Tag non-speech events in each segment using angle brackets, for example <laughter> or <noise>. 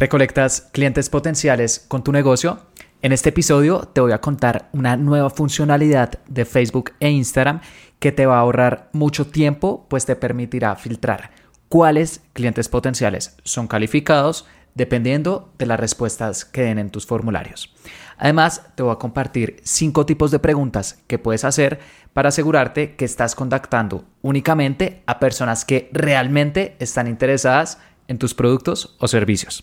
¿Recolectas clientes potenciales con tu negocio? En este episodio te voy a contar una nueva funcionalidad de Facebook e Instagram que te va a ahorrar mucho tiempo, pues te permitirá filtrar cuáles clientes potenciales son calificados dependiendo de las respuestas que den en tus formularios. Además, te voy a compartir cinco tipos de preguntas que puedes hacer para asegurarte que estás contactando únicamente a personas que realmente están interesadas en tus productos o servicios.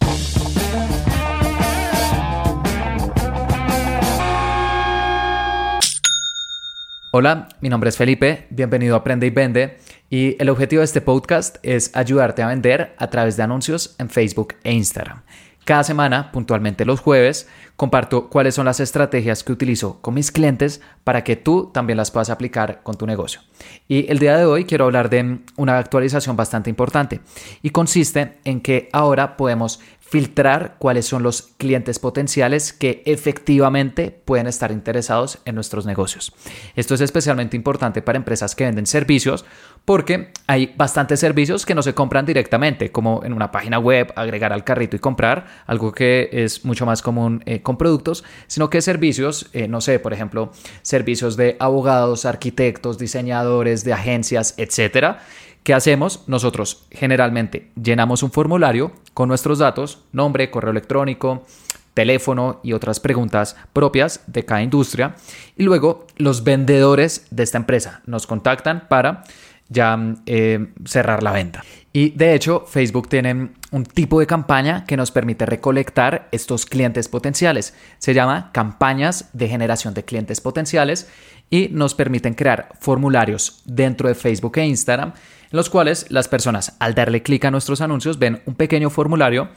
Hola, mi nombre es Felipe, bienvenido a Aprende y Vende y el objetivo de este podcast es ayudarte a vender a través de anuncios en Facebook e Instagram. Cada semana, puntualmente los jueves, comparto cuáles son las estrategias que utilizo con mis clientes para que tú también las puedas aplicar con tu negocio. Y el día de hoy quiero hablar de una actualización bastante importante y consiste en que ahora podemos filtrar cuáles son los clientes potenciales que efectivamente pueden estar interesados en nuestros negocios. Esto es especialmente importante para empresas que venden servicios porque hay bastantes servicios que no se compran directamente, como en una página web, agregar al carrito y comprar, algo que es mucho más común eh, con productos, sino que servicios, eh, no sé, por ejemplo, servicios de abogados, arquitectos, diseñadores, de agencias, etcétera ¿Qué hacemos? Nosotros generalmente llenamos un formulario con nuestros datos, nombre, correo electrónico, teléfono y otras preguntas propias de cada industria. Y luego los vendedores de esta empresa nos contactan para ya eh, cerrar la venta. Y de hecho, Facebook tiene un tipo de campaña que nos permite recolectar estos clientes potenciales. Se llama campañas de generación de clientes potenciales y nos permiten crear formularios dentro de Facebook e Instagram en los cuales las personas al darle clic a nuestros anuncios ven un pequeño formulario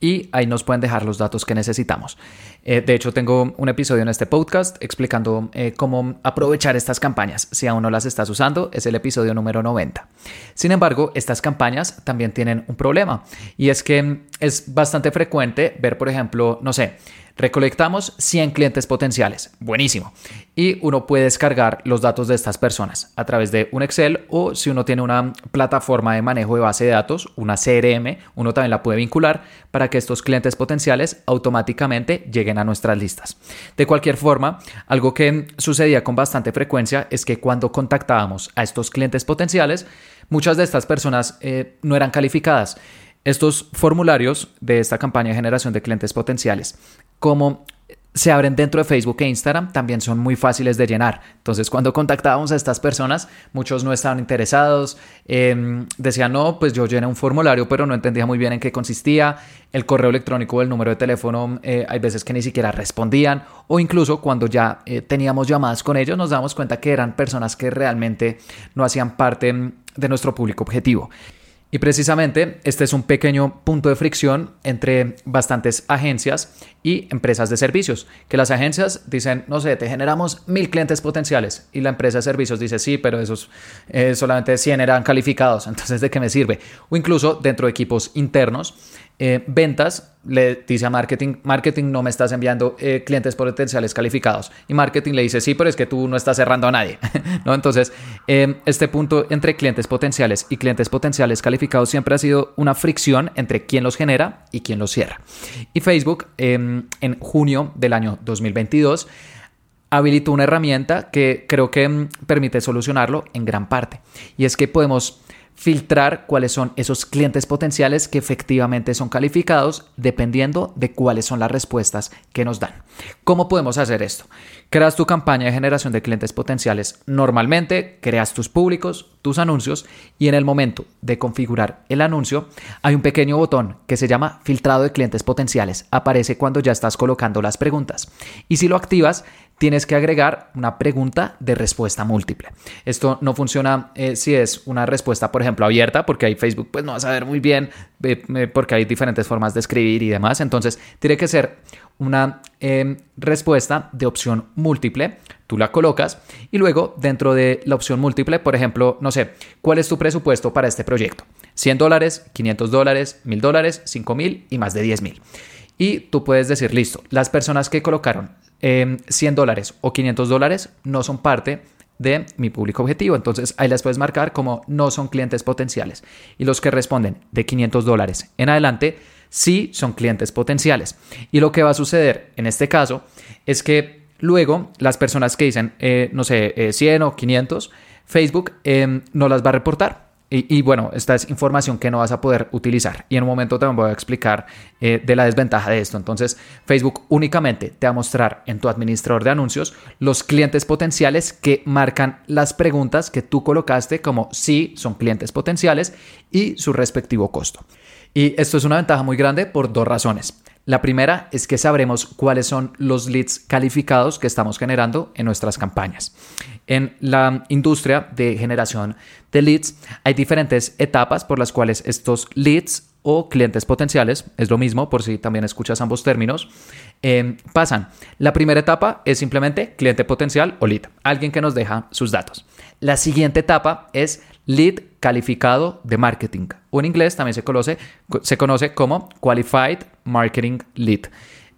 y ahí nos pueden dejar los datos que necesitamos. Eh, de hecho, tengo un episodio en este podcast explicando eh, cómo aprovechar estas campañas. Si aún no las estás usando, es el episodio número 90. Sin embargo, estas campañas también tienen un problema y es que es bastante frecuente ver, por ejemplo, no sé, Recolectamos 100 clientes potenciales. Buenísimo. Y uno puede descargar los datos de estas personas a través de un Excel o si uno tiene una plataforma de manejo de base de datos, una CRM, uno también la puede vincular para que estos clientes potenciales automáticamente lleguen a nuestras listas. De cualquier forma, algo que sucedía con bastante frecuencia es que cuando contactábamos a estos clientes potenciales, muchas de estas personas eh, no eran calificadas. Estos formularios de esta campaña de generación de clientes potenciales, como se abren dentro de Facebook e Instagram, también son muy fáciles de llenar. Entonces, cuando contactábamos a estas personas, muchos no estaban interesados, em, decían, no, pues yo llené un formulario, pero no entendía muy bien en qué consistía. El correo electrónico o el número de teléfono, eh, hay veces que ni siquiera respondían, o incluso cuando ya eh, teníamos llamadas con ellos, nos damos cuenta que eran personas que realmente no hacían parte mm, de nuestro público objetivo. Y precisamente este es un pequeño punto de fricción entre bastantes agencias y empresas de servicios, que las agencias dicen, no sé, te generamos mil clientes potenciales y la empresa de servicios dice, sí, pero esos eh, solamente 100 eran calificados, <laughs> entonces ¿de qué me sirve? O incluso dentro de equipos internos eh, ventas le dice a marketing, marketing no me estás enviando eh, clientes potenciales calificados. Y marketing le dice, sí, pero es que tú no estás cerrando a nadie. <laughs> ¿No? Entonces, em, este punto entre clientes potenciales y clientes potenciales calificados siempre ha sido una fricción entre quién los genera y quién los cierra. Y Facebook em, en junio del año 2022 habilitó una herramienta que creo que em, permite solucionarlo en gran parte. Y es que podemos filtrar cuáles son esos clientes potenciales que efectivamente son calificados dependiendo de cuáles son las respuestas que nos dan. ¿Cómo podemos hacer esto? Creas tu campaña de generación de clientes potenciales normalmente, creas tus públicos, tus anuncios y en el momento de configurar el anuncio hay un pequeño botón que se llama filtrado de clientes potenciales. Aparece cuando ya estás colocando las preguntas. Y si lo activas, tienes que agregar una pregunta de respuesta múltiple. Esto no funciona eh, si es una respuesta, por ejemplo, abierta, porque ahí Facebook pues no va a saber muy bien, eh, porque hay diferentes formas de escribir y demás. Entonces, tiene que ser una em, respuesta de opción múltiple. Tú la colocas y luego dentro de la opción múltiple, por ejemplo, no sé, ¿cuál es tu presupuesto para este proyecto? 100 dólares, 500 dólares, 1000 dólares, 5000 y más de 10 mil. Y tú puedes decir, listo, las personas que colocaron 100 em, dólares o 500 dólares no son parte de mi público objetivo. Entonces ahí las puedes marcar como no son clientes potenciales. Y los que responden de 500 dólares en adelante, sí son clientes potenciales. Y lo que va a suceder en este caso es que luego las personas que dicen, eh, no sé, 100 eh, o 500, Facebook em, no las va a reportar y, bueno, esta es información que no vas a poder utilizar. Y en un momento también voy a explicar eh, de la desventaja de esto. Entonces, Facebook únicamente te va a mostrar en tu administrador de anuncios los clientes potenciales que marcan las preguntas que tú colocaste como si son clientes potenciales y su respectivo costo. Y esto es una ventaja muy grande por dos razones. La primera es que sabremos cuáles son los leads calificados que estamos generando en nuestras campañas. En la industria de generación de leads hay diferentes etapas por las cuales estos leads o clientes potenciales, es lo mismo por si también escuchas ambos términos, em, pasan. La primera etapa es simplemente cliente potencial o lead, alguien que nos deja sus datos. La siguiente etapa es lead calificado de marketing, o en inglés también se conoce, como Qualified Marketing Lead.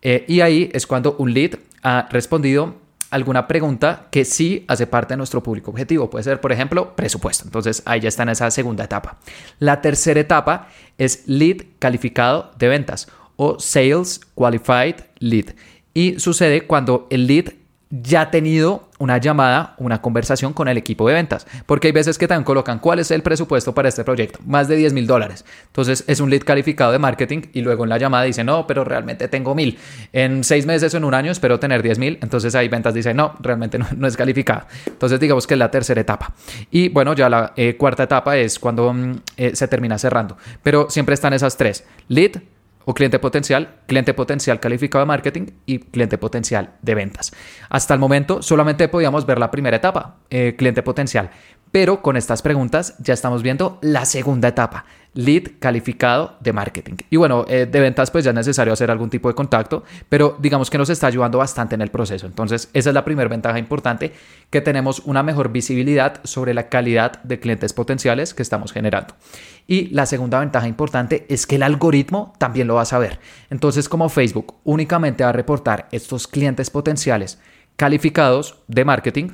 Eh, y ahí es cuando un lead ha respondido alguna pregunta que sí hace parte de nuestro público objetivo. Puede ser, por ejemplo, presupuesto. Entonces ahí ya está en esa segunda etapa. La tercera etapa es lead calificado de ventas o sales qualified lead. Y sucede cuando el lead ya ha tenido una llamada, una conversación con el equipo de ventas. Porque hay veces que también colocan cuál es el presupuesto para este proyecto. Más de 10 mil dólares. Entonces es un lead calificado de marketing y luego en la llamada dice, no, pero realmente tengo mil. En seis meses o en un año espero tener 10 mil. Entonces ahí ventas dice, no, realmente no, es calificado. Entonces digamos que es la tercera etapa. Y bueno, ya la eh, cuarta etapa es cuando mm, eh, se termina cerrando. Pero siempre están esas tres. Lead, o cliente potencial, cliente potencial calificado de marketing y cliente potencial de ventas. Hasta el momento solamente podíamos ver la primera etapa, eh, cliente potencial, pero con estas preguntas ya estamos viendo la segunda etapa, lead calificado de marketing. Y bueno, eh, de ventas pues ya es necesario hacer algún tipo de contacto, pero digamos que nos está ayudando bastante en el proceso. Entonces, esa es la primera ventaja importante, que tenemos una mejor visibilidad sobre la calidad de clientes potenciales que estamos generando. Y la segunda ventaja importante es que el algoritmo también lo va a saber. Entonces, como Facebook únicamente va a reportar estos clientes potenciales calificados de marketing,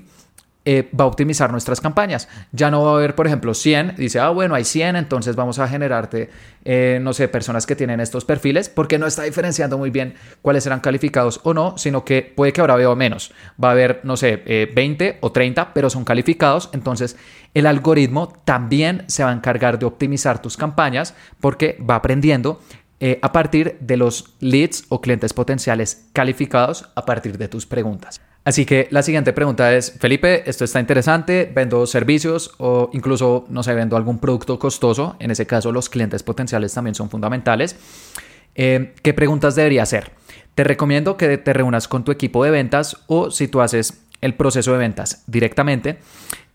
eh, va a optimizar nuestras campañas. Ya no va a haber, por ejemplo, 100, dice, ah, bueno, hay 100, entonces vamos a generarte, eh, no sé, personas que tienen estos perfiles, porque no está diferenciando muy bien cuáles serán calificados o no, sino que puede que ahora veo menos. Va a haber, no sé, 20 eh, o 30, pero son calificados, entonces el algoritmo también se va a encargar de optimizar tus campañas porque va aprendiendo a partir de los leads o clientes potenciales calificados a partir de tus preguntas. Así que la siguiente pregunta es, Felipe, esto está interesante, vendo servicios o incluso, no sé, vendo algún producto costoso, en ese caso los clientes potenciales también son fundamentales. Eh, ¿Qué preguntas debería hacer? Te recomiendo que te reúnas con tu equipo de ventas o si tú haces el proceso de ventas directamente,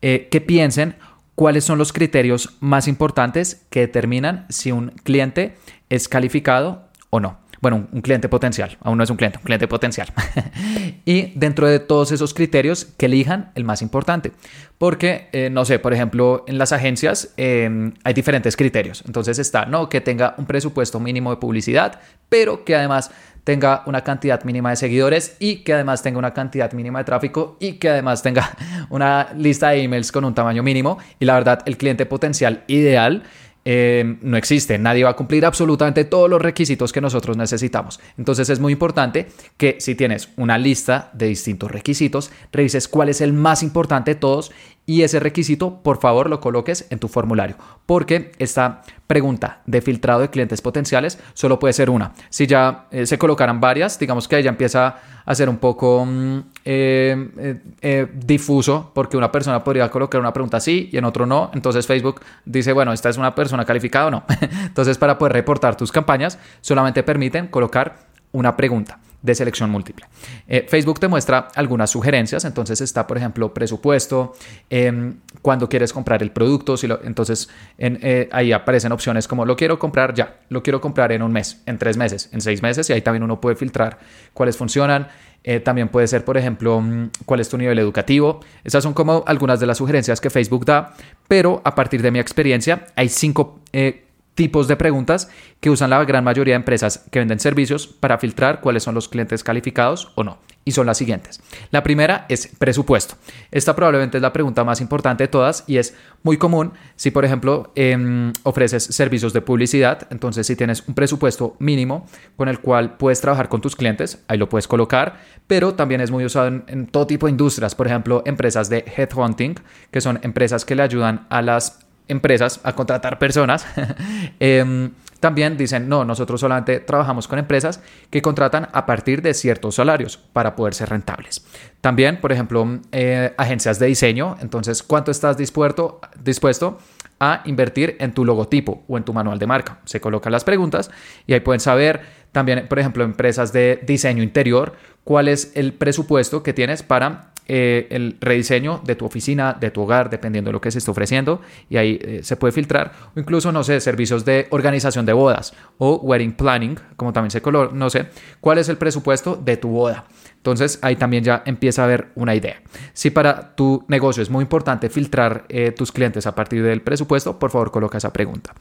eh, que piensen cuáles son los criterios más importantes que determinan si un cliente es calificado o no bueno, un cliente potencial, aún no es un cliente, un cliente potencial. <laughs> y dentro de todos esos criterios, que elijan el más importante. Porque, eh, no sé, por ejemplo, en las agencias em, hay diferentes criterios. Entonces está, no, que tenga un presupuesto mínimo de publicidad, pero que además tenga una cantidad mínima de seguidores y que además tenga una cantidad mínima de tráfico y que además tenga <laughs> una lista de emails con un tamaño mínimo. Y la verdad, el cliente potencial ideal eh, no existe. Nadie va a cumplir absolutamente todos los requisitos que nosotros necesitamos. Entonces es muy importante que si tienes una lista de distintos requisitos, revises cuál es el más importante de todos y ese requisito, por favor, lo coloques en tu formulario, porque esta pregunta de filtrado de clientes potenciales solo puede ser una. Si ya eh, se colocaran varias, digamos que ella empieza a ser un poco mm, eh, eh, difuso, porque una persona podría colocar una pregunta sí y en otro no. Entonces Facebook dice, bueno, esta es una persona calificada o no. <laughs> Entonces, para poder reportar tus campañas, solamente permiten colocar una pregunta de selección múltiple. Eh, Facebook te muestra algunas sugerencias, entonces está, por ejemplo, presupuesto, em, cuando quieres comprar el producto, si entonces eh, ahí aparecen opciones como lo quiero comprar ya, lo quiero comprar en un mes, en tres meses, en seis meses, y ahí también uno puede filtrar cuáles funcionan. Eh, también puede ser, por ejemplo, mm, cuál es tu nivel educativo. Esas son como algunas de las sugerencias que Facebook da, pero a partir de mi experiencia hay cinco tipos de preguntas que usan la gran mayoría de empresas que venden servicios para filtrar cuáles son los clientes calificados o no. Y son las siguientes. La primera es presupuesto. Esta probablemente es la pregunta más importante de todas y es muy común si, por ejemplo, em, ofreces servicios de publicidad. Entonces, si tienes un presupuesto mínimo con el cual puedes trabajar con tus clientes, ahí lo puedes colocar, pero también es muy usado en, en todo tipo de industrias. Por ejemplo, empresas de headhunting, que son empresas que le ayudan a las empresas a contratar personas, <laughs> em, también dicen, no, nosotros solamente trabajamos con empresas que contratan a partir de ciertos salarios para poder ser rentables. También, por ejemplo, eh, agencias de diseño, entonces, ¿cuánto estás dispuesto, dispuesto a invertir en tu logotipo o en tu manual de marca? Se colocan las preguntas y ahí pueden saber también, por ejemplo, empresas de diseño interior, cuál es el presupuesto que tienes para eh, el rediseño de tu oficina, de tu hogar, dependiendo de lo que se esté ofreciendo, y ahí eh, se puede filtrar, o incluso, no sé, servicios de organización de bodas o wedding planning, como también se color, no sé, cuál es el presupuesto de tu boda. Entonces ahí también ya empieza a haber una idea. Si para tu negocio es muy importante filtrar eh, tus clientes a partir del presupuesto, por favor coloca esa pregunta.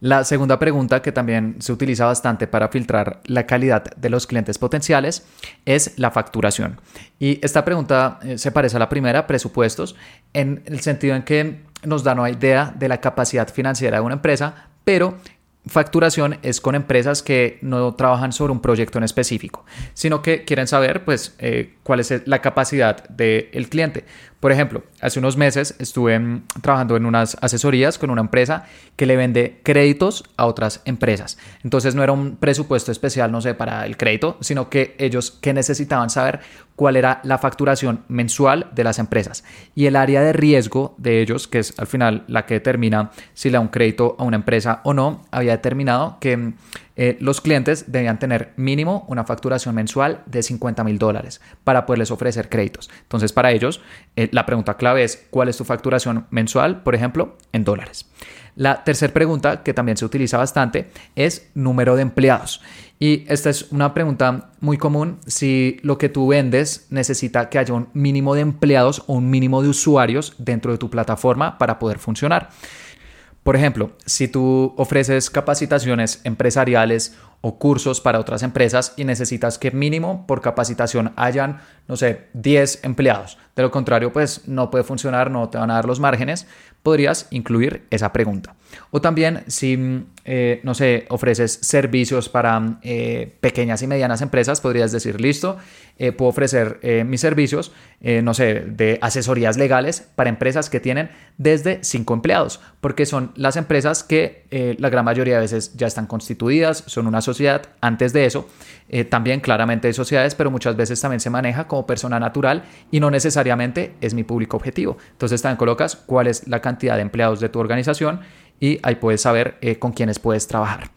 La segunda pregunta que también se utiliza bastante para filtrar la calidad de los clientes potenciales es la facturación. Y esta pregunta eh, se parece a la primera, presupuestos, en el sentido en que nos da una idea de la capacidad financiera de una empresa, pero facturación es con empresas que no trabajan sobre un proyecto en específico, sino que quieren saber pues eh, cuál es la capacidad del cliente. Por ejemplo, hace unos meses estuve mm, trabajando en unas asesorías con una empresa que le vende créditos a otras empresas. Entonces no era un presupuesto especial, no sé, para el crédito, sino que ellos que necesitaban saber cuál era la facturación mensual de las empresas. Y el área de riesgo de ellos, que es al final la que determina si le da un crédito a una empresa o no, había determinado que mm, eh, los clientes debían tener mínimo una facturación mensual de 50 mil dólares para poderles ofrecer créditos. Entonces, para ellos, eh, la pregunta clave es, ¿cuál es tu facturación mensual, por ejemplo, en dólares? La tercera pregunta, que también se utiliza bastante, es número de empleados. Y esta es una pregunta muy común si lo que tú vendes necesita que haya un mínimo de empleados o un mínimo de usuarios dentro de tu plataforma para poder funcionar. Por ejemplo, si tú ofreces capacitaciones empresariales o cursos para otras empresas y necesitas que mínimo por capacitación hayan, no sé, 10 empleados. De lo contrario, pues no puede funcionar, no te van a dar los márgenes. Podrías incluir esa pregunta. O también si, eh, no sé, ofreces servicios para eh, pequeñas y medianas empresas, podrías decir, listo, eh, puedo ofrecer mis servicios, no sé, de asesorías legales para empresas que tienen desde 5 empleados, porque son las empresas que la gran mayoría de veces ya están constituidas, son una Antes de eso, también claramente hay sociedades, pero muchas veces también se maneja como persona natural y no necesariamente es mi público objetivo. Entonces también colocas cuál es la cantidad de empleados de tu organización y ahí puedes saber eh, con quiénes puedes trabajar.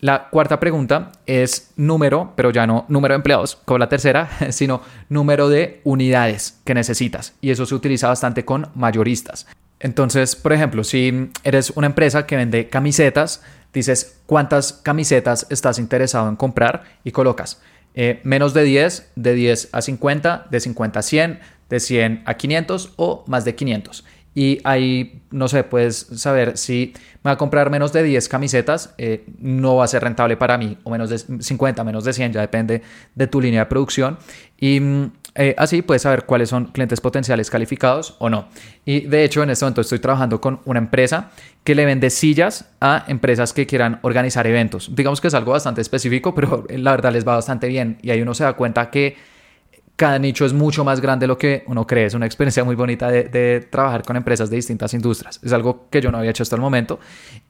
La cuarta pregunta es número, pero ya no número de empleados, como la tercera, <laughs> sino número de unidades que necesitas. Y eso se utiliza bastante con mayoristas. Entonces, por ejemplo, si eres una empresa que vende camisetas, dices cuántas camisetas estás interesado en comprar y colocas eh, menos de 10, de 10 a 50, de 50 a 100, de 100 a 500 o más de 500 y ahí, no sé, puedes saber si me va a comprar menos de 10 camisetas, eh, no va a ser rentable para mí, o menos de 50, menos de 100, ya depende de tu línea de producción. Y mm, eh, así puedes saber cuáles son clientes potenciales calificados o no. Y de hecho, en este momento estoy trabajando con una empresa que le vende sillas a empresas que quieran organizar eventos. Digamos que es algo bastante específico, pero <laughs> la verdad les va bastante bien y ahí uno se da cuenta que cada nicho es mucho más grande de lo que uno cree. Es una experiencia muy bonita de, trabajar con empresas de distintas industrias. Es algo que yo no había hecho hasta el momento.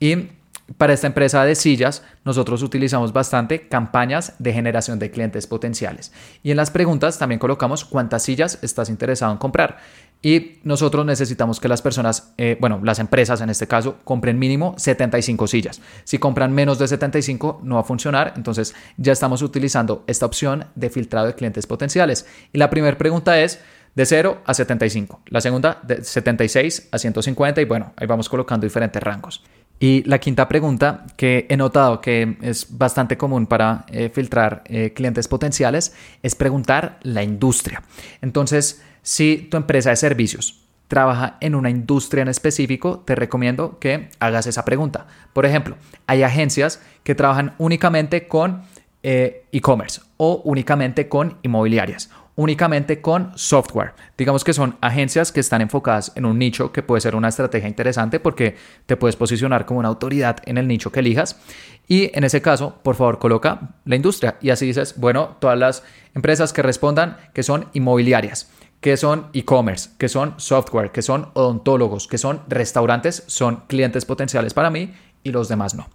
Y para esta empresa de sillas, nosotros utilizamos bastante campañas de generación de clientes potenciales. Y en las preguntas también colocamos cuántas sillas estás interesado en comprar. Y nosotros necesitamos que las personas, eh, bueno, las empresas en este caso, compren mínimo 75 sillas. Si compran menos de 75 no va a funcionar, entonces ya estamos utilizando esta opción de filtrado de clientes potenciales. Y la primera pregunta es de 0 a 75, la segunda de 76 a 150 y bueno, ahí vamos colocando diferentes rangos. Y la quinta pregunta que he notado que es bastante común para eh, filtrar eh, clientes potenciales es preguntar la industria. Entonces, si tu empresa de servicios trabaja en una industria en específico, te recomiendo que hagas esa pregunta. Por ejemplo, hay agencias que trabajan únicamente con eh, e-commerce o únicamente con inmobiliarias únicamente con software. Digamos que son agencias que están enfocadas en un nicho que puede ser una estrategia interesante porque te puedes posicionar como una autoridad en el nicho que elijas. Y en ese caso, por favor, coloca la industria y así dices, bueno, todas las empresas que respondan que son inmobiliarias que son e-commerce, que son software, que son odontólogos, que son restaurantes, son clientes potenciales para mí y los demás no.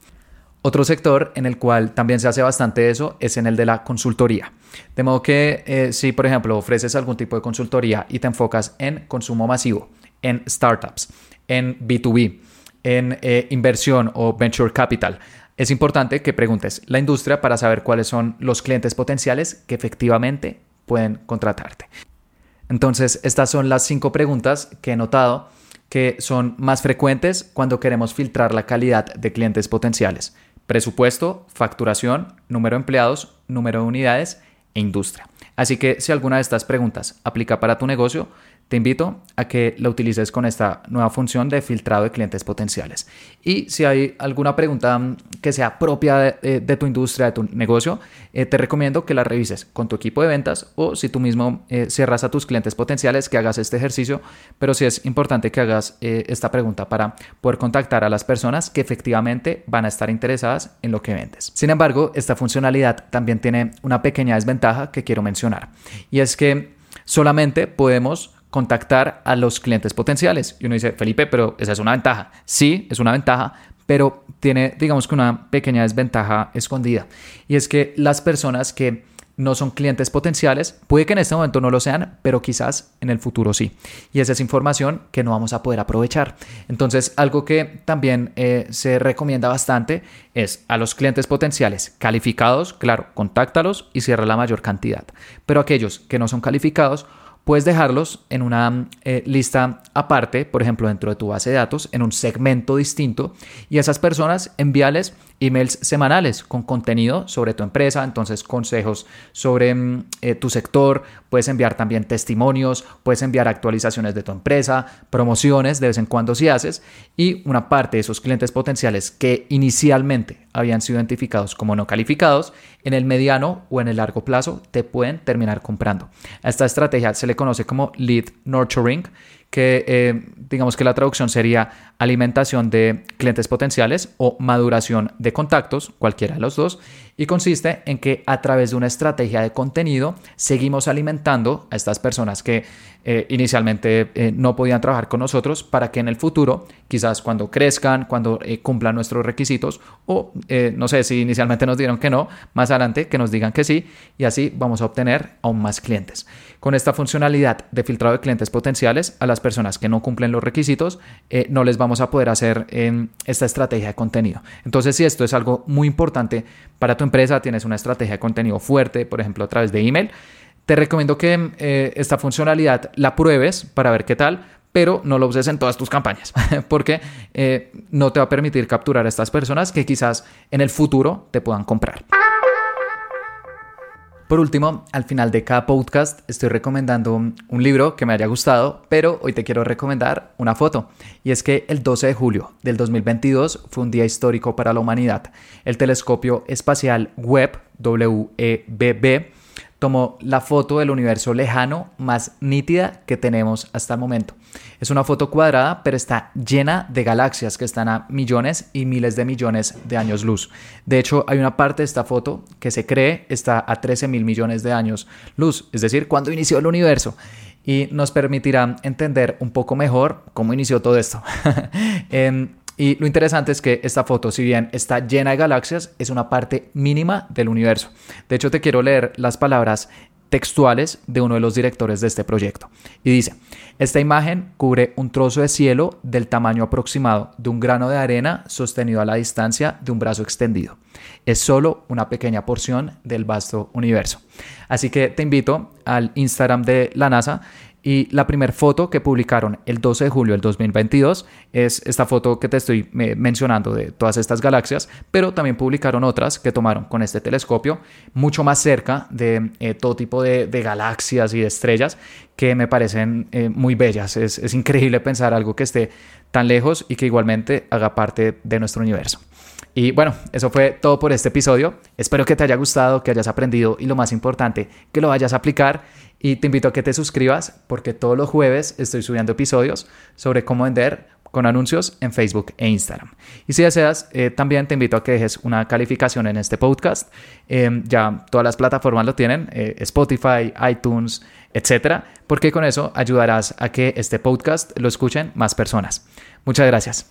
Otro sector en el cual también se hace bastante eso es en el de la consultoría. De modo que eh, si, por ejemplo, ofreces algún tipo de consultoría y te enfocas en consumo masivo, en startups, en B2B, en eh, inversión o venture capital, es importante que preguntes la industria para saber cuáles son los clientes potenciales que efectivamente pueden contratarte. Entonces, estas son las cinco preguntas que he notado que son más frecuentes cuando queremos filtrar la calidad de clientes potenciales. Presupuesto, facturación, número de empleados, número de unidades e industria. Así que si alguna de estas preguntas aplica para tu negocio, te invito a que la utilices con esta nueva función de filtrado de clientes potenciales. Y si hay alguna pregunta que sea propia de, tu industria, de tu negocio, eh, te recomiendo que la revises con tu equipo de ventas o si tú mismo eh, cierras a tus clientes potenciales, que hagas este ejercicio. Pero sí es importante que hagas eh, esta pregunta para poder contactar a las personas que efectivamente van a estar interesadas en lo que vendes. Sin embargo, esta funcionalidad también tiene una pequeña desventaja que quiero mencionar. Y es que solamente podemos contactar a los clientes potenciales. Y uno dice, Felipe, pero esa es una ventaja. Sí, es una ventaja, pero tiene, digamos que una pequeña desventaja escondida. Y es que las personas que no son clientes potenciales, puede que en este momento no lo sean, pero quizás en el futuro sí. Y esa es información que no vamos a poder aprovechar. Entonces, algo que también eh, se recomienda bastante es a los clientes potenciales calificados, claro, contáctalos y cierra la mayor cantidad. Pero aquellos que no son calificados, Puedes dejarlos en una eh, lista aparte, por ejemplo, dentro de tu base de datos, en un segmento distinto, y a esas personas envíales emails semanales con contenido sobre tu empresa, entonces consejos sobre mm, eh, tu sector, puedes enviar también testimonios, puedes enviar actualizaciones de tu empresa, promociones de vez en cuando si haces, y una parte de esos clientes potenciales que inicialmente habían sido identificados como no calificados, en el mediano o en el largo plazo te pueden terminar comprando. A esta estrategia se le conoce como lead nurturing que eh, digamos que la traducción sería alimentación de clientes potenciales o maduración de contactos, cualquiera de los dos, y consiste en que a través de una estrategia de contenido seguimos alimentando a estas personas que eh, inicialmente eh, no podían trabajar con nosotros para que en el futuro, quizás cuando crezcan, cuando cumplan nuestros requisitos o no sé si inicialmente nos dieron que no, más adelante que nos digan que sí y así vamos a obtener aún más clientes. Con esta funcionalidad de filtrado de clientes potenciales a las personas que no cumplen los requisitos, eh, no les vamos a poder hacer em, esta estrategia de contenido. Entonces, si esto es algo muy importante para tu empresa, tienes una estrategia de contenido fuerte, por ejemplo, a través de email, te recomiendo que eh, esta funcionalidad la pruebes para ver qué tal, pero no lo uses en todas tus campañas, <laughs> porque eh, no te va a permitir capturar a estas personas que quizás en el futuro te puedan comprar. Por último, al final de cada podcast estoy recomendando un libro que me haya gustado, pero hoy te quiero recomendar una foto. Y es que el 12 de julio del 2022 fue un día histórico para la humanidad. El telescopio espacial Webb, WEBB, tomó la foto del universo lejano más nítida que tenemos hasta el momento. Es una foto cuadrada, pero está llena de galaxias que están a millones y miles de millones de años luz. De hecho, hay una parte de esta foto que se cree está a 13 mil millones de años luz, es decir, cuando inició el universo. Y nos permitirá entender un poco mejor cómo inició todo esto. <laughs> y lo interesante es que esta foto, si bien está llena de galaxias, es una parte mínima del universo. De hecho, te quiero leer las palabras textuales de uno de los directores de este proyecto. Y dice, esta imagen cubre un trozo de cielo del tamaño aproximado de un grano de arena sostenido a la distancia de un brazo extendido. Es solo una pequeña porción del vasto universo. Así que te invito al Instagram de la NASA Y la primera foto que publicaron el 12 de julio del 2022 es esta foto que te estoy eh, mencionando de todas estas galaxias, pero también publicaron otras que tomaron con este telescopio mucho más cerca de eh, todo tipo de, galaxias y de estrellas que me parecen eh, muy bellas. Es, es increíble pensar algo que esté tan lejos y que igualmente haga parte de nuestro universo. Y bueno, eso fue todo por este episodio. Espero que te haya gustado, que hayas aprendido y lo más importante, que lo vayas a aplicar. Y te invito a que te suscribas porque todos los jueves estoy subiendo episodios sobre cómo vender con anuncios en Facebook e Instagram. Y si deseas, eh, también te invito a que dejes una calificación en este podcast. Em, ya todas las plataformas lo tienen, eh, Spotify, iTunes, etcétera, porque con eso ayudarás a que este podcast lo escuchen más personas. Muchas gracias.